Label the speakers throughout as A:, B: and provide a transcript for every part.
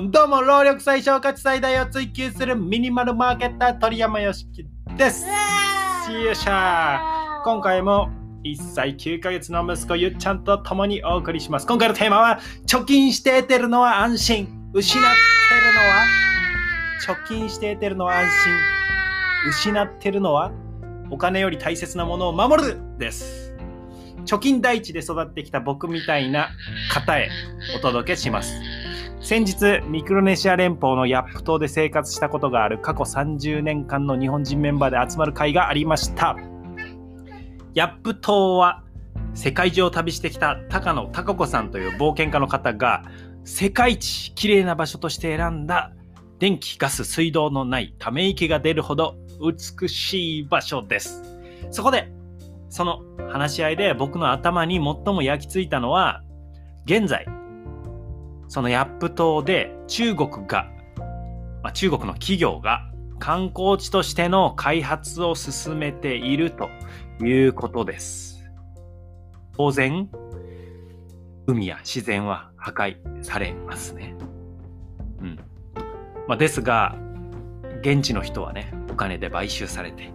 A: んどうも労力最小価値最大を追求するミニマルマーケッター鳥山よしきです。よっしゃ今回も1歳9ヶ月の息子ゆっちゃんと共にお送りします。今回のテーマは貯金して得てるのは安心。失ってるのは？貯金して得てるのは安心。失ってるのは？お金より大切なものを守るです。貯金第一で育ってきた僕みたいな方へお届けします先日ミクロネシア連邦のヤップ島で生活したことがある過去30年間の日本人メンバーで集まる会がありました。ヤップ島は世界中を旅してきた高野貴子さんという冒険家の方が世界一綺麗な場所として選んだ電気ガス水道のないため池が出るほど美しい場所です。そこでその話し合いで僕の頭に最も焼き付いたのは現在そのヤップ島で中国が、まあ、中国の企業が観光地としての開発を進めているということです。当然海や自然は破壊されますね。うん。まあ、ですが現地の人はねお金で買収されて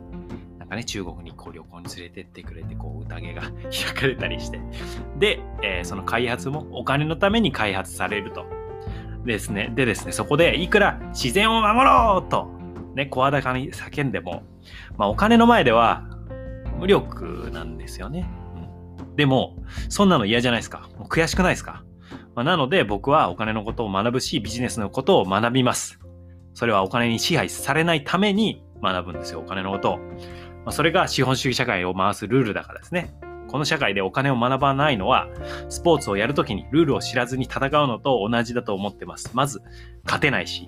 A: ね中国にこう旅行に連れてってくれてこう宴が 開かれたりして。で、えー、その開発もお金のために開発されると。ですね。でですねそこでいくら自然を守ろうと。ね声高に叫んでも、まあ、お金の前では無力なんですよね、うん、でもそんなの嫌じゃないですか。もう悔しくないですか。まあ、なので僕はお金のことを学ぶしビジネスのことを学びます。それはお金に支配されないために学ぶんですよ、お金のことを。まあ、それが資本主義社会を回すルールだからですね。この社会でお金を学ばないのは、スポーツをやるときにルールを知らずに戦うのと同じだと思ってます。まず、勝てないし、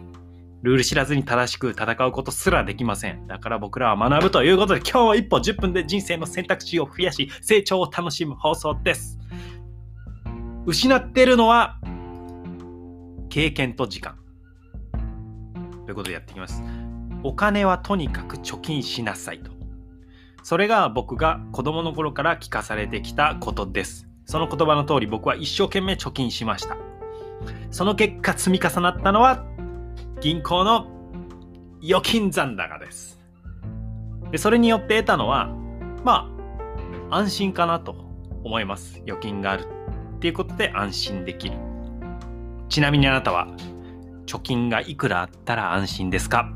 A: ルール知らずに正しく戦うことすらできません。だから僕らは学ぶということで、今日は一歩10分で人生の選択肢を増やし、成長を楽しむ放送です。失ってるのは、経験と時間。ということでやっていきます。お金はとにかく貯金しなさいと。それが僕が子供の頃から聞かされてきたことです。その言葉の通り僕は一生懸命貯金しました。その結果積み重なったのは銀行の預金残高です。でそれによって得たのはまあ安心かなと思います。預金があるっていうことで安心できる。ちなみにあなたは貯金がいくらあったら安心ですか？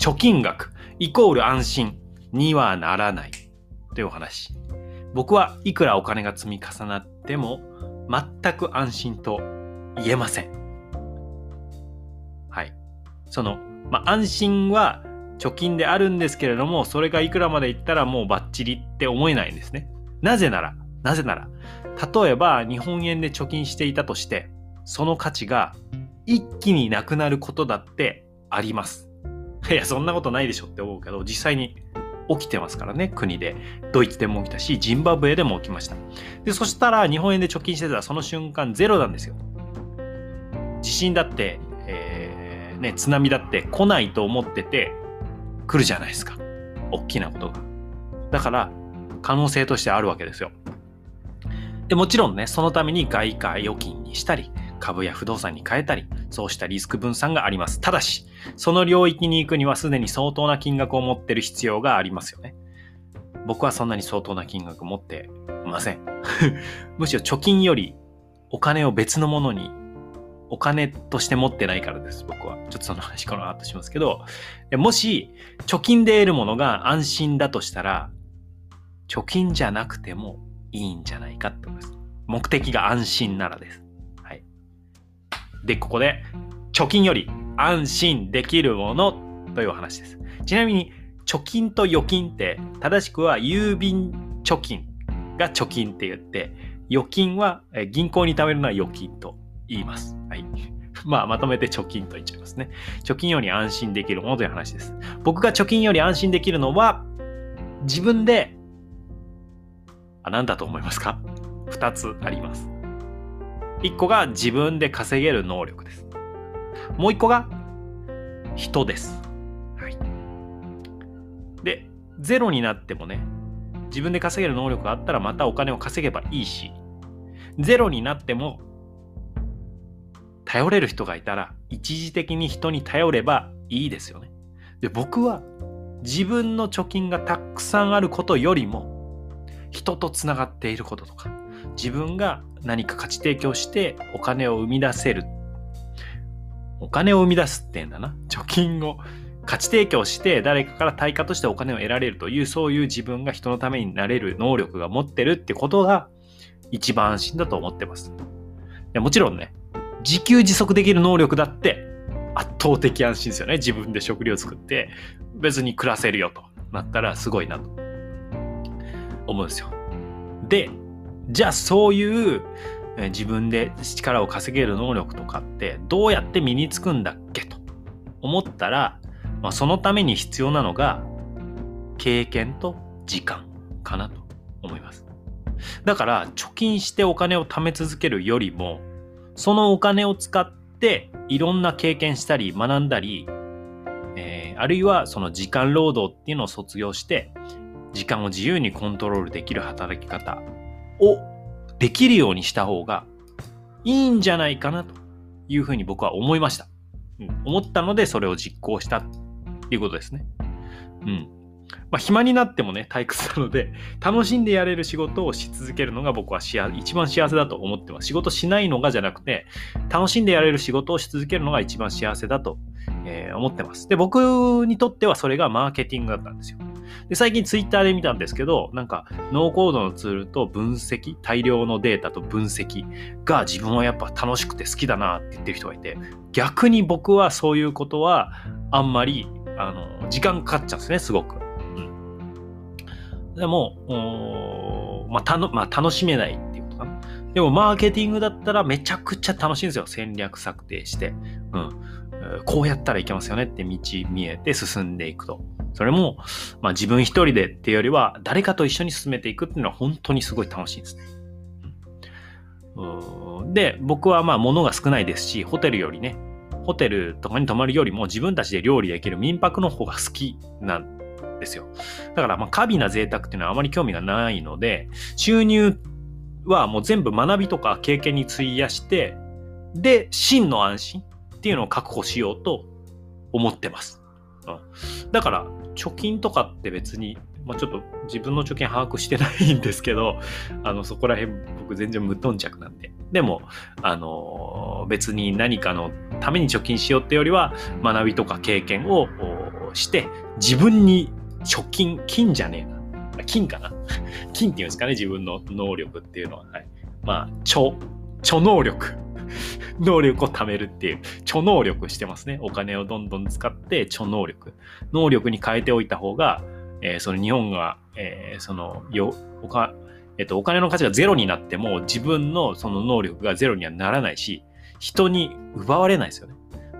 A: 貯金額イコール安心にはならないというお話。僕はいくらお金が積み重なっても全く安心と言えません。はい。その、まあ、安心は貯金であるんですけれども、それがいくらまでいったらもうバッチリって思えないんですね。なぜなら、なぜなら、例えば日本円で貯金していたとして、その価値が一気になくなることだってあります。いや、そんなことないでしょって思うけど、実際に起きてますからね、国で。ドイツでも起きたし、ジンバブエでも起きました。で、そしたら日本円で貯金してたらその瞬間ゼロなんですよ。地震だって、えー、ね、津波だって来ないと思ってて来るじゃないですか。大きなことが。だから、可能性としてあるわけですよ。でもちろんね、そのために外貨預金にしたり、株や不動産に変えたり、そうしたリスク分散があります。ただし、その領域に行くにはすでに相当な金額を持ってる必要がありますよね。僕はそんなに相当な金額持っていません。むしろ貯金よりお金を別のものにお金として持ってないからです、僕は。ちょっとその話この後しますけど、もし貯金で得るものが安心だとしたら、貯金じゃなくてもいいんじゃないかってことです。目的が安心ならです。で、ここで、貯金より安心できるものという話です。ちなみに、貯金と預金って、正しくは郵便貯金が貯金って言って、預金は銀行に貯めるのは預金と言います。はい。まあ、まとめて貯金と言っちゃいますね。貯金より安心できるものという話です。僕が貯金より安心できるのは、自分であ、何だと思いますか ?2 つあります。1個が自分で稼げる能力です。もう1個が人です。はい。で、ゼロになってもね、自分で稼げる能力があったらまたお金を稼げばいいし、ゼロになっても頼れる人がいたら一時的に人に頼ればいいですよね。で僕は自分の貯金がたくさんあることよりも人とつながっていることとか自分が何か価値提供してお金を生み出せるお金を生み出すってんだな貯金を価値提供して誰かから対価としてお金を得られるというそういう自分が人のためになれる能力が持ってるってことが一番安心だと思ってます。いやもちろんね自給自足できる能力だって圧倒的安心ですよね。自分で食料作って別に暮らせるよとなったらすごいなと思うんですよ。で、じゃあそういう自分で力を稼げる能力とかってどうやって身につくんだっけと思ったら、まあ、そのために必要なのが経験と時間かなと思います。だから貯金してお金を貯め続けるよりもそのお金を使っていろんな経験したり学んだり、えー、あるいはその時間労働っていうのを卒業して時間を自由にコントロールできる働き方をできるようにした方がいいんじゃないかなというふうに僕は思いました。うん、思ったのでそれを実行したっていうことですね。うん。まあ、暇になってもね、退屈なので、楽しんでやれる仕事をし続けるのが僕は一番幸せだと思ってます。仕事しないのがじゃなくて、楽しんでやれる仕事をし続けるのが一番幸せだと、えー、思ってます。で、僕にとってはそれがマーケティングだったんですよ。で、最近ツイッターで見たんですけど、なんか、ノーコードのツールと分析、大量のデータと分析が自分はやっぱ楽しくて好きだなって言ってる人がいて、逆に僕はそういうことはあんまり、あの、時間かかっちゃうんですね、すごく。でも、まあたのまあ、楽しめないっていうことかな。でも、マーケティングだったらめちゃくちゃ楽しいんですよ。戦略策定して。うん。こうやったらいけますよねって道見えて進んでいくと。それも、まあ、自分一人でっていうよりは、誰かと一緒に進めていくっていうのは本当にすごい楽しいんですね。で、僕はまあ物が少ないですし、ホテルよりね、ホテルとかに泊まるよりも自分たちで料理できる民泊の方が好きなんですよ。だから、まあ、過敏な贅沢っていうのはあまり興味がないので、収入はもう全部学びとか経験に費やして、で、真の安心っていうのを確保しようと思ってます。うん、だから、貯金とかって別に、まあ、ちょっと自分の貯金把握してないんですけど、あの、そこら辺僕全然無頓着なんで。でも、あの別に何かのために貯金しようってよりは、学びとか経験をして、自分に貯金、金じゃねえな。金かな？金っていうんですかね、自分の能力っていうのは。はい、まあ、超、超能力。能力を貯めるっていう、超能力してますね。お金をどんどん使って超能力。能力に変えておいた方が、えー、その日本が、えー、その、よ、おか、えっ、と、お金の価値がゼロになっても自分のその能力がゼロにはならないし、人に奪われないですよね。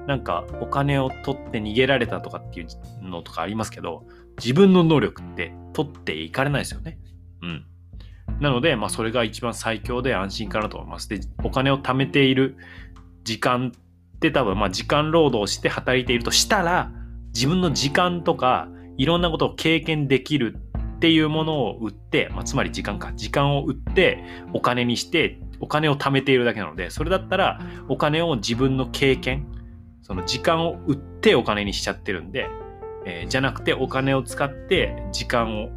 A: なんかお金を取って逃げられたとかっていうのとかありますけど、自分の能力って取っていかれないですよね。うん。なので、まあ、それが一番最強で安心かなと思います。で、お金を貯めている時間って多分、まあ、時間労働して働いているとしたら、自分の時間とか、いろんなことを経験できるっていうものを売って、まあ、つまり時間か。時間を売ってお金にして、お金を貯めているだけなので、それだったらお金を自分の経験、その時間を売ってお金にしちゃってるんで、えー、じゃなくてお金を使って時間を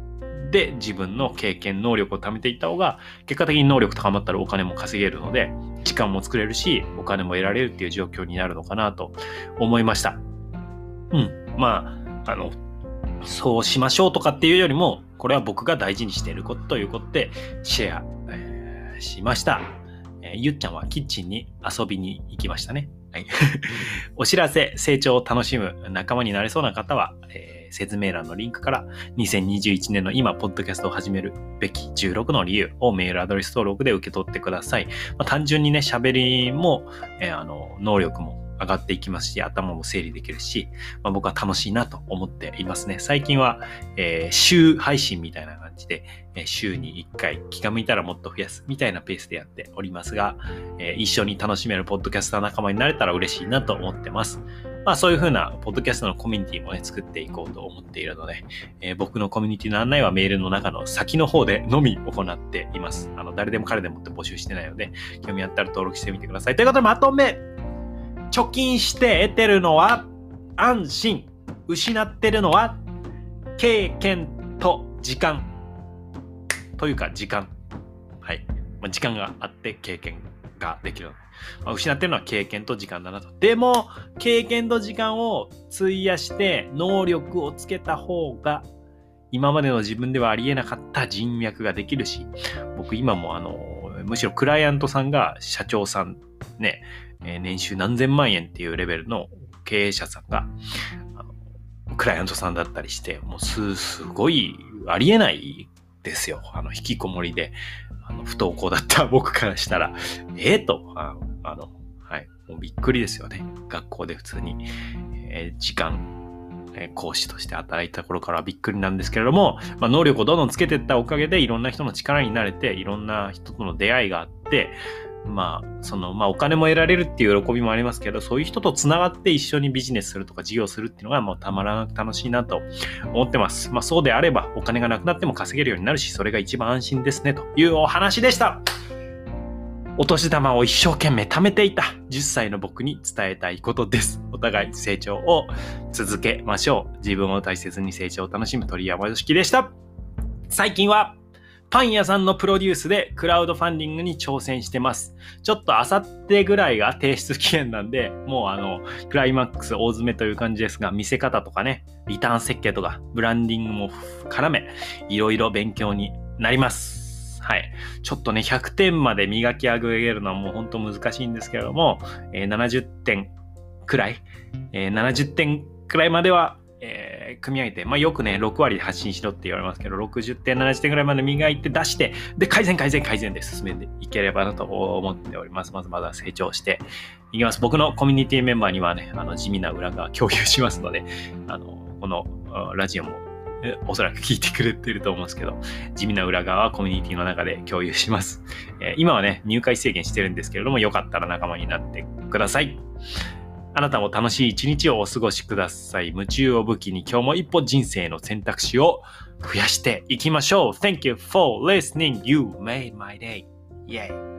A: で自分の経験能力を貯めていった方が結果的に能力高まったらお金も稼げるので時間も作れるしお金も得られるっていう状況になるのかなと思いました。うん。まああのそうしましょうとかっていうよりもこれは僕が大事にしていることということでシェア、えー、しました、えー、ゆっちゃんはキッチンに遊びに行きましたね。はい、お知らせ、成長を楽しむ仲間になれそうな方は、えー、説明欄のリンクから2021年の今、ポッドキャストを始めるべき16の理由をメールアドレス登録で受け取ってください。まあ、単純にね、喋りも、えー、あの、能力も上がっていきますし、頭も整理できるし、まあ、僕は楽しいなと思っていますね。最近は、えー、週配信みたいな感じで、え、週に1回気が向いたらもっと増やすみたいなペースでやっておりますが、えー、一緒に楽しめるポッドキャスター仲間になれたら嬉しいなと思ってます。まあそういう風なポッドキャストのコミュニティもね、作っていこうと思っているので、えー、僕のコミュニティの案内はメールの中の先の方でのみ行っています。あの、誰でも彼でもって募集してないので、興味あったら登録してみてください。ということでまとめ貯金して得てるのは安心。失ってるのは経験と時間。というか時間。はい。まあ、時間があって経験ができる。まあ、失ってるのは経験と時間だなと。でも、経験と時間を費やして能力をつけた方が今までの自分ではありえなかった人脈ができるし、僕今もあの、むしろクライアントさんが社長さんね、え年収何千万円っていうレベルの経営者さんが、クライアントさんだったりして、もうす、すごいありえないですよ。あの、引きこもりで、あの、不登校だった 僕からしたら、ええー、とあ、あの、はい、もうびっくりですよね。学校で普通に、えー、時間、講師として働いた頃からびっくりなんですけれども、まあ、能力をどんどんつけていったおかげでいろんな人の力になれて、いろんな人との出会いがあって、まあ、その、まあ、お金も得られるっていう喜びもありますけど、そういう人と繋がって一緒にビジネスするとか事業するっていうのがもうたまらなく楽しいなと思ってます。まあ、そうであればお金がなくなっても稼げるようになるし、それが一番安心ですね、というお話でした。お年玉を一生懸命貯めていた10歳の僕に伝えたいことです。お互い成長を続けましょう。自分を大切に成長を楽しむ鳥山よしきでした。最近はパン屋さんのプロデュースでクラウドファンディングに挑戦してます。ちょっとあさってぐらいが提出期限なんで、もうあの、クライマックス大詰めという感じですが、見せ方とかね、リターン設計とか、ブランディングも絡め、いろいろ勉強になります。はい。ちょっとね、100点まで磨き上げるのはもう本当難しいんですけれども、えー、70点くらい、えー、70点くらいまではえ、組み上げて、まあ、よくね、6割で発信しろって言われますけど、60点、70点ぐらいまで磨いて出して、で、改善、改善、改善で進めていければなと思っております。まずまだ成長していきます。僕のコミュニティメンバーにはね、あの地味な裏側共有しますので、あの、このラジオもおそらく聞いてくれてると思うんですけど、地味な裏側はコミュニティの中で共有します。えー、今はね、入会制限してるんですけれども、よかったら仲間になってください。あなたも楽しい一日をお過ごしください。夢中を武器に今日も一歩人生の選択肢を増やしていきましょう。Thank you for listening. You made my day. Yay.